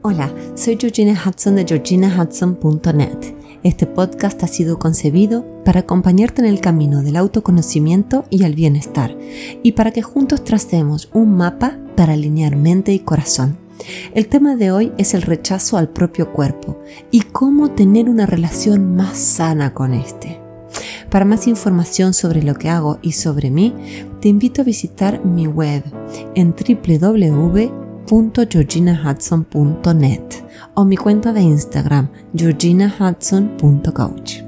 Hola, soy Georgina Hudson de georginahudson.net. Este podcast ha sido concebido para acompañarte en el camino del autoconocimiento y el bienestar, y para que juntos tracemos un mapa para alinear mente y corazón. El tema de hoy es el rechazo al propio cuerpo y cómo tener una relación más sana con este. Para más información sobre lo que hago y sobre mí, te invito a visitar mi web en www.georginahudson.net o mi cuenta de Instagram georginahudson.coach.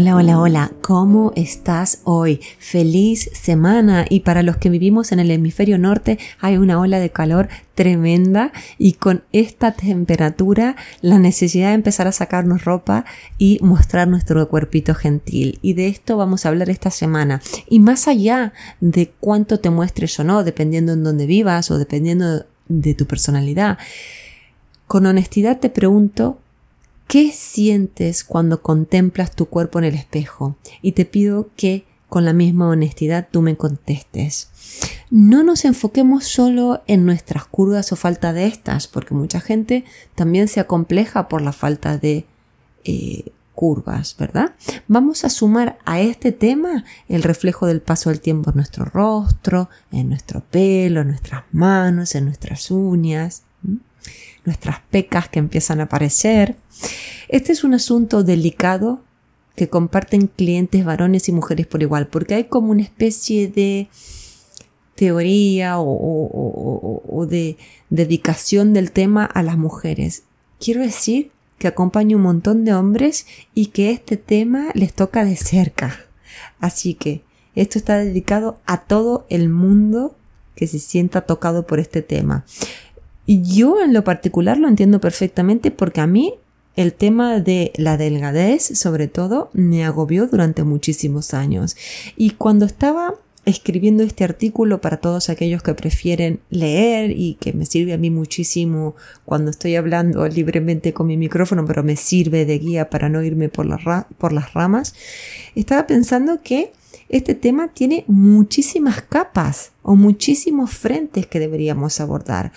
Hola, hola, hola, ¿cómo estás hoy? Feliz semana y para los que vivimos en el hemisferio norte hay una ola de calor tremenda y con esta temperatura la necesidad de empezar a sacarnos ropa y mostrar nuestro cuerpito gentil. Y de esto vamos a hablar esta semana. Y más allá de cuánto te muestres o no, dependiendo en dónde vivas o dependiendo de tu personalidad, con honestidad te pregunto, ¿Qué sientes cuando contemplas tu cuerpo en el espejo? Y te pido que con la misma honestidad tú me contestes. No nos enfoquemos solo en nuestras curvas o falta de estas, porque mucha gente también se acompleja por la falta de eh, curvas, ¿verdad? Vamos a sumar a este tema el reflejo del paso del tiempo en nuestro rostro, en nuestro pelo, en nuestras manos, en nuestras uñas nuestras pecas que empiezan a aparecer. Este es un asunto delicado que comparten clientes varones y mujeres por igual, porque hay como una especie de teoría o, de dedicación del tema a las mujeres. Quiero decir que acompaña un montón de hombres y que este tema les toca de cerca. Así que esto está dedicado a todo el mundo que se sienta tocado por este tema. Yo en lo particular lo entiendo perfectamente porque a mí el tema de la delgadez, sobre todo, me agobió durante muchísimos años. Y cuando estaba escribiendo este artículo para todos aquellos que prefieren leer y que me sirve a mí muchísimo cuando estoy hablando libremente con mi micrófono, pero me sirve de guía para no irme por, por las ramas, estaba pensando que este tema tiene muchísimas capas o muchísimos frentes que deberíamos abordar.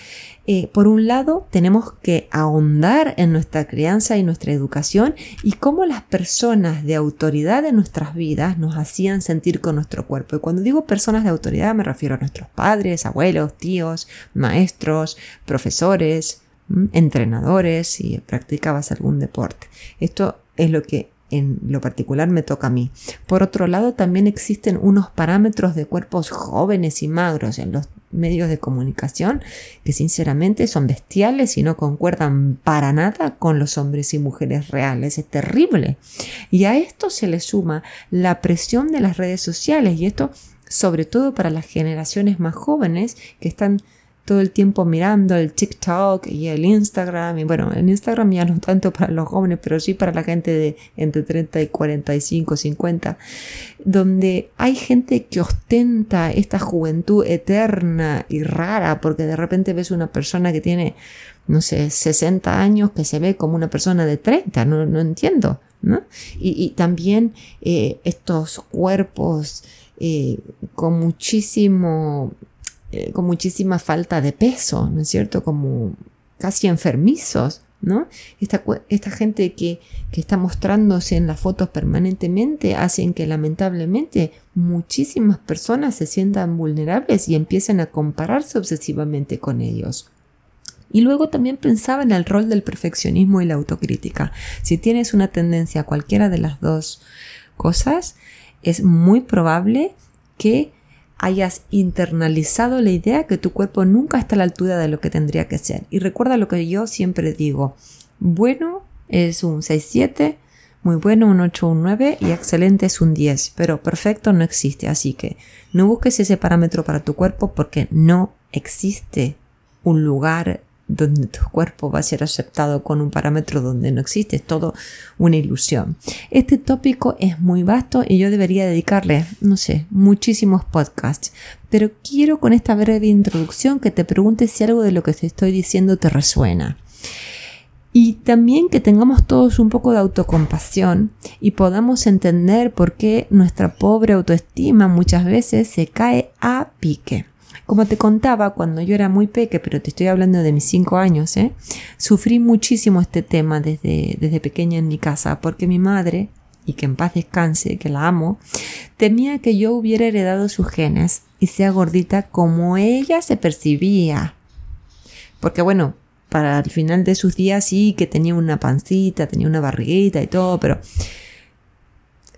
Eh, por un lado, tenemos que ahondar en nuestra crianza y nuestra educación y cómo las personas de autoridad en nuestras vidas nos hacían sentir con nuestro cuerpo. Y cuando digo personas de autoridad me refiero a nuestros padres, abuelos, tíos, maestros, profesores, entrenadores, si practicabas algún deporte. Esto es lo que en lo particular me toca a mí. Por otro lado, también existen unos parámetros de cuerpos jóvenes y magros en los medios de comunicación que sinceramente son bestiales y no concuerdan para nada con los hombres y mujeres reales. Es terrible. Y a esto se le suma la presión de las redes sociales y esto sobre todo para las generaciones más jóvenes que están todo el tiempo mirando el TikTok y el Instagram. Y bueno, el Instagram ya no tanto para los jóvenes, pero sí para la gente de entre 30 y 45, 50, donde hay gente que ostenta esta juventud eterna y rara, porque de repente ves una persona que tiene, no sé, 60 años que se ve como una persona de 30, no, no entiendo. ¿no? Y, también eh, estos cuerpos eh, con muchísimo eh, con muchísima falta de peso, ¿no es cierto? Como casi enfermizos, ¿no? Esta, esta gente que, que, está mostrándose en las fotos permanentemente hacen que lamentablemente muchísimas personas se sientan vulnerables y empiecen a compararse obsesivamente con ellos. Y luego también pensaba en el rol del perfeccionismo y la autocrítica. Si tienes una tendencia a cualquiera de las dos cosas, es muy probable que hayas internalizado la idea que tu cuerpo nunca está a la altura de lo que tendría que ser. Y recuerda lo que yo siempre digo, bueno es un 6-7, muy bueno un 8 un 9 y excelente es un 10, pero perfecto no existe, así que no busques ese parámetro para tu cuerpo porque no existe un lugar donde tu cuerpo va a ser aceptado con un parámetro donde no existe, es todo una ilusión. Este tópico es muy vasto y yo debería dedicarle, no sé, muchísimos podcasts, pero quiero con esta breve introducción que te preguntes si algo de lo que te estoy diciendo te resuena. Y también que tengamos todos un poco de autocompasión y podamos entender por qué nuestra pobre autoestima muchas veces se cae a pique. Como te contaba, cuando yo era muy peque, pero te estoy hablando de mis cinco años, ¿eh? sufrí muchísimo este tema desde, desde pequeña en mi casa, porque mi madre, y que en paz descanse, que la amo, temía que yo hubiera heredado sus genes y sea gordita como ella se percibía. Porque bueno, para el final de sus días sí que tenía una pancita, tenía una barriguita y todo, pero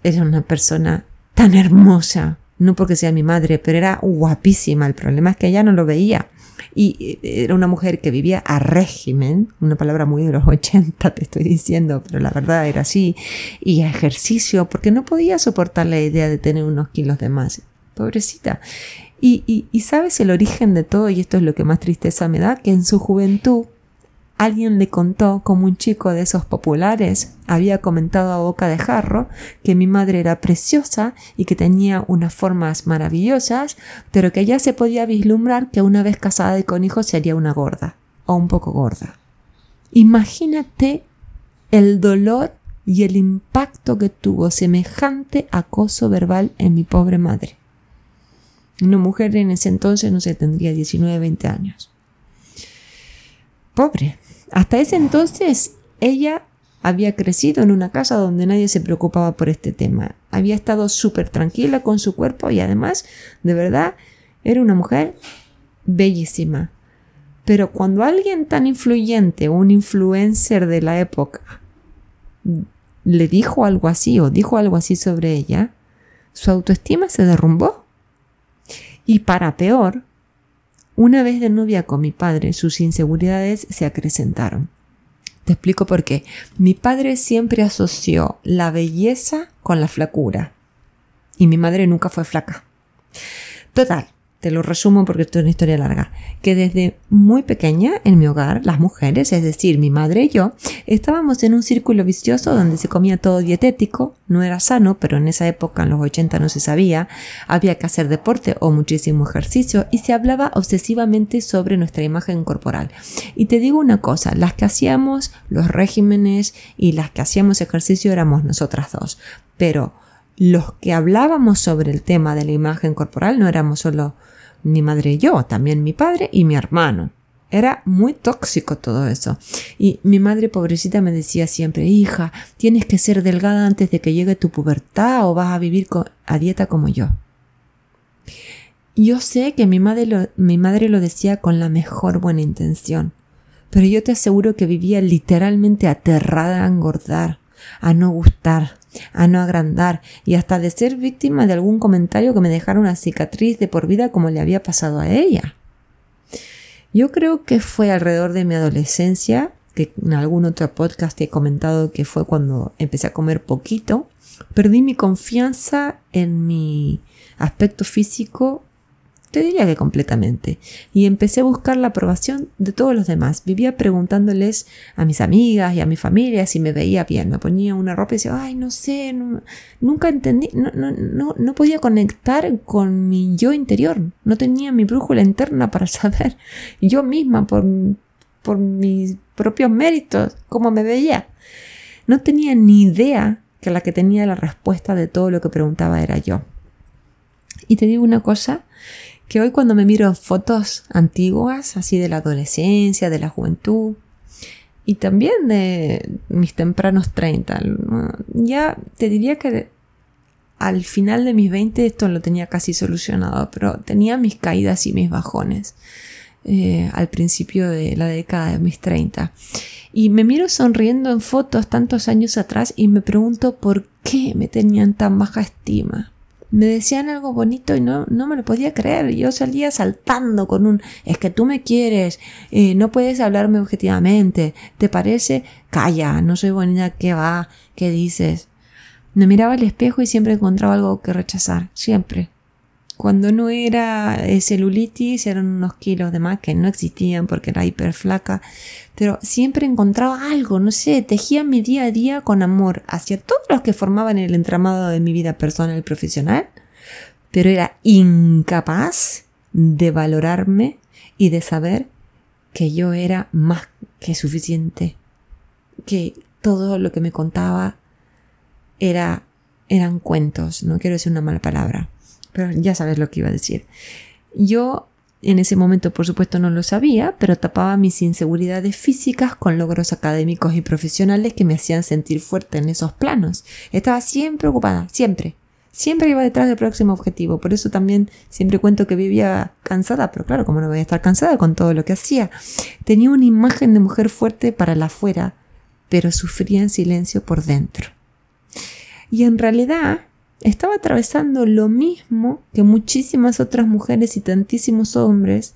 era una persona tan hermosa, no porque sea mi madre, pero era guapísima. El problema es que ella no lo veía. Y eh, era una mujer que vivía a régimen, una palabra muy de los 80 te estoy diciendo, pero la verdad era así, y a ejercicio, porque no podía soportar la idea de tener unos kilos de más. Pobrecita. Y, y sabes el origen de todo, y esto es lo que más tristeza me da, que en su juventud Alguien le contó como un chico de esos populares había comentado a boca de jarro que mi madre era preciosa y que tenía unas formas maravillosas, pero que ya se podía vislumbrar que una vez casada y con hijos sería una gorda o un poco gorda. Imagínate el dolor y el impacto que tuvo semejante acoso verbal en mi pobre madre. Una mujer en ese entonces, no sé, tendría 19, 20 años. Pobre, hasta ese entonces ella había crecido en una casa donde nadie se preocupaba por este tema. Había estado súper tranquila con su cuerpo y además, de verdad, era una mujer bellísima. Pero cuando alguien tan influyente, un influencer de la época, le dijo algo así o dijo algo así sobre ella, su autoestima se derrumbó. Y para peor, una vez de novia con mi padre, sus inseguridades se acrecentaron. Te explico por qué. Mi padre siempre asoció la belleza con la flacura. Y mi madre nunca fue flaca. Total, te lo resumo porque esto es una historia larga, que desde muy pequeña en mi hogar, las mujeres, es decir, mi madre y yo, estábamos en un círculo vicioso donde se comía todo dietético, no era sano, pero en esa época, en los 80 no se sabía, había que hacer deporte o muchísimo ejercicio y se hablaba obsesivamente sobre nuestra imagen corporal. Y te digo una cosa, las que hacíamos los regímenes y las que hacíamos ejercicio éramos nosotras dos, pero los que hablábamos sobre el tema de la imagen corporal no éramos solo mi madre yo, también mi padre y mi hermano. Era muy tóxico todo eso. Y mi madre pobrecita me decía siempre, hija, tienes que ser delgada antes de que llegue tu pubertad o vas a vivir a dieta como yo. Yo sé que mi madre, mi madre lo decía con la mejor buena intención, pero yo te aseguro que vivía literalmente aterrada a engordar, a no gustar, a no agrandar y hasta de ser víctima de algún comentario que me dejara una cicatriz de por vida como le había pasado a ella. Yo creo que fue alrededor de mi adolescencia, que en algún otro podcast he comentado que fue cuando empecé a comer poquito, perdí mi confianza en mi aspecto físico te diría que completamente. Y empecé a buscar la aprobación de todos los demás. Vivía preguntándoles a mis amigas y a mi familia si me veía bien. Me ponía una ropa y decía, ay, no sé, nunca entendí, no, no, no, no podía conectar con mi yo interior. No tenía mi brújula interna para saber yo misma por, por mis propios méritos cómo me veía. No tenía ni idea que la que tenía la respuesta de todo lo que preguntaba era yo. Y te digo una cosa, que hoy cuando me miro fotos antiguas, así de la adolescencia, de la juventud, y también de mis tempranos 30, ya te diría que al final de mis 20 esto lo tenía casi solucionado, pero tenía mis caídas y mis bajones eh, al principio de la década de mis 30. Y me miro sonriendo en fotos tantos años atrás y me pregunto por qué me tenían tan baja estima me decían algo bonito y no, no me lo podía creer. Yo salía saltando con un, es que tú me quieres, eh, no puedes hablarme objetivamente, ¿te parece? Calla, no soy bonita, ¿qué va? ¿Qué dices? Me miraba al espejo y siempre encontraba algo que rechazar, siempre. Cuando no era celulitis, eran unos kilos de más que no existían porque era hiper flaca. Pero siempre encontraba algo, no sé, tejía mi día a día con amor hacia todos los que formaban el entramado de mi vida personal y profesional. Pero era incapaz de valorarme y de saber que yo era más que suficiente. Que todo lo que me contaba era, eran cuentos, no quiero decir una mala palabra pero ya sabes lo que iba a decir. Yo En ese momento, por supuesto, no lo sabía, pero tapaba mis inseguridades físicas con logros académicos y profesionales que me hacían sentir fuerte en esos planos. Estaba siempre ocupada, siempre. Siempre iba detrás del próximo objetivo. Por eso también siempre cuento que vivía cansada, pero claro, como no voy a estar cansada con todo lo que hacía. Tenía una imagen de mujer fuerte para la afuera, pero sufría en silencio por dentro. Y en realidad estaba atravesando lo mismo que muchísimas otras mujeres y tantísimos hombres,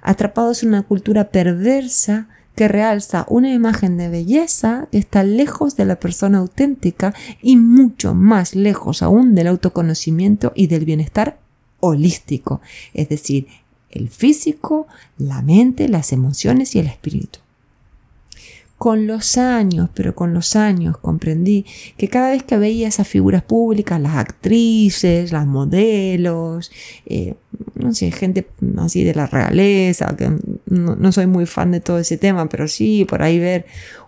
atrapados en una cultura perversa que realza una imagen de belleza que está lejos de la persona auténtica y mucho más lejos aún del autoconocimiento y del bienestar holístico, es decir, el físico, la mente, las emociones y el espíritu con los años, pero con los años comprendí que cada vez que veía esas figuras públicas, las actrices, las modelos, eh, no sé, gente así de la realeza, que no, soy muy fan de todo ese tema, pero sí, por ahí ver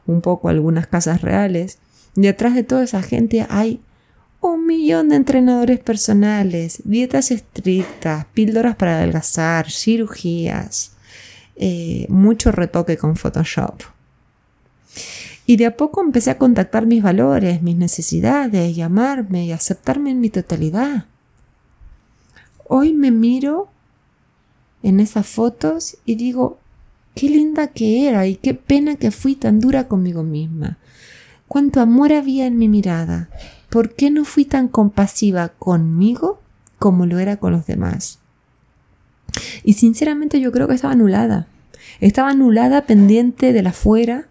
un poco algunas casas reales, detrás de toda esa gente hay un millón de entrenadores personales, dietas estrictas, píldoras para adelgazar, cirugías, eh, mucho retoque con Photoshop. Y de a poco empecé a contactar mis valores, mis necesidades, y amarme y aceptarme en mi totalidad. Hoy me miro en esas fotos y digo, qué linda que era y qué pena que fui tan dura conmigo misma. Cuánto amor había en mi mirada. ¿Por qué no fui tan compasiva conmigo como lo era con los demás? Y sinceramente yo creo que estaba anulada. Estaba anulada pendiente de la fuera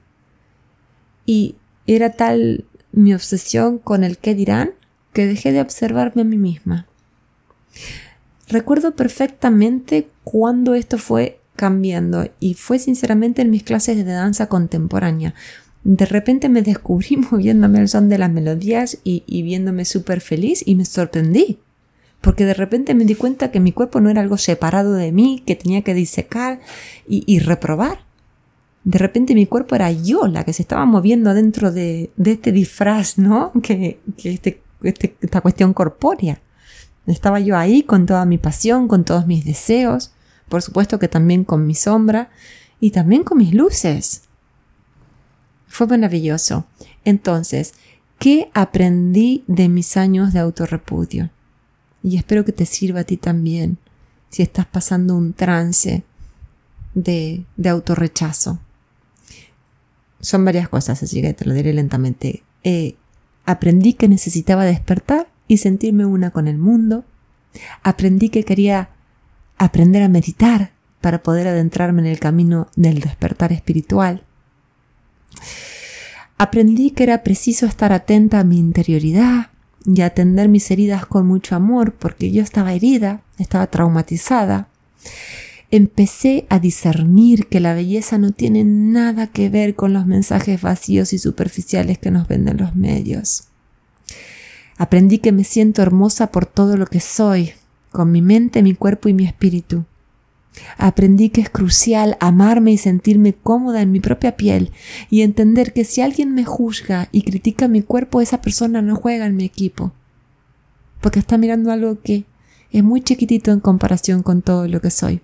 y era tal mi obsesión con el qué dirán que dejé de observarme a mí misma. Recuerdo perfectamente cuando esto fue cambiando y fue sinceramente en mis clases de danza contemporánea. De repente me descubrí moviéndome al son de las melodías y, viéndome súper feliz y me sorprendí. Porque de repente me di cuenta que mi cuerpo no era algo separado de mí, que tenía que disecar y reprobar, de repente mi cuerpo era yo la que se estaba moviendo dentro de, este disfraz, ¿no? Que, este, este, esta cuestión corpórea. Estaba yo ahí con toda mi pasión, con todos mis deseos, por supuesto que también con mi sombra y también con mis luces. Fue maravilloso. Entonces, ¿qué aprendí de mis años de autorrepudio? Y espero que te sirva a ti también si estás pasando un trance de, de autorrechazo son varias cosas, así que te lo diré lentamente. Eh, aprendí que necesitaba despertar y sentirme una con el mundo. Aprendí que quería aprender a meditar para poder adentrarme en el camino del despertar espiritual. Aprendí que era preciso estar atenta a mi interioridad y atender mis heridas con mucho amor porque yo estaba herida, estaba traumatizada empecé a discernir que la belleza no tiene nada que ver con los mensajes vacíos y superficiales que nos venden los medios. Aprendí que me siento hermosa por todo lo que soy, con mi mente, mi cuerpo y mi espíritu. Aprendí que es crucial amarme y sentirme cómoda en mi propia piel y entender que si alguien me juzga y critica mi cuerpo, esa persona no juega en mi equipo, porque está mirando algo que es muy chiquitito en comparación con todo lo que soy.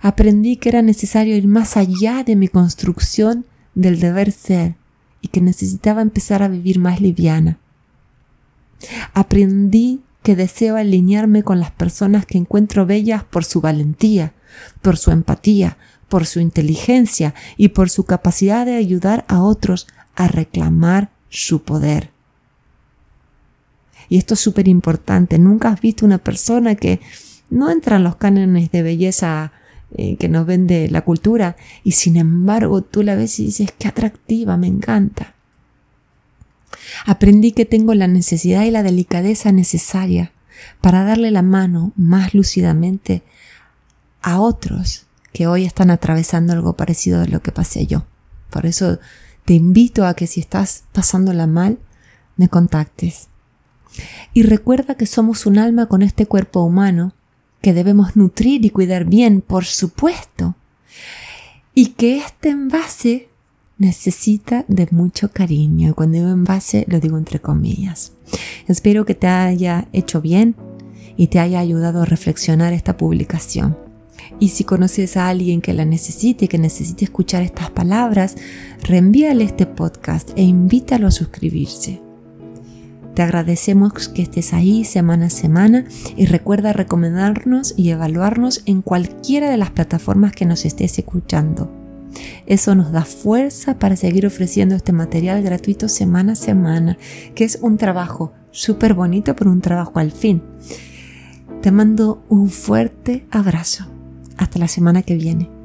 Aprendí que era necesario ir más allá de mi construcción del deber ser y que necesitaba empezar a vivir más liviana. Aprendí que deseo alinearme con las personas que encuentro bellas por su valentía, por su empatía, por su inteligencia y por su capacidad de ayudar a otros a reclamar su poder. Y esto es súper importante. Nunca has visto una persona que no entran los cánones de belleza eh, que nos vende la cultura y sin embargo tú la ves y dices qué atractiva, me encanta. Aprendí que tengo la necesidad y la delicadeza necesaria para darle la mano más lúcidamente a otros que hoy están atravesando algo parecido a lo que pasé yo. Por eso te invito a que si estás pasándola mal, me contactes. Y recuerda que somos un alma con este cuerpo humano que debemos nutrir y cuidar bien, por supuesto, y que este envase necesita de mucho cariño. Cuando digo envase, lo digo entre comillas. Espero que te haya hecho bien y te haya ayudado a reflexionar esta publicación. Y si conoces a alguien que la necesite, que necesite escuchar estas palabras, reenvíale este podcast e invítalo a suscribirse. Te agradecemos que estés ahí semana a semana y recuerda recomendarnos y evaluarnos en cualquiera de las plataformas que nos estés escuchando. Eso nos da fuerza para seguir ofreciendo este material gratuito semana a semana, que es un trabajo súper bonito, pero un trabajo al fin. Te mando un fuerte abrazo. Hasta la semana que viene.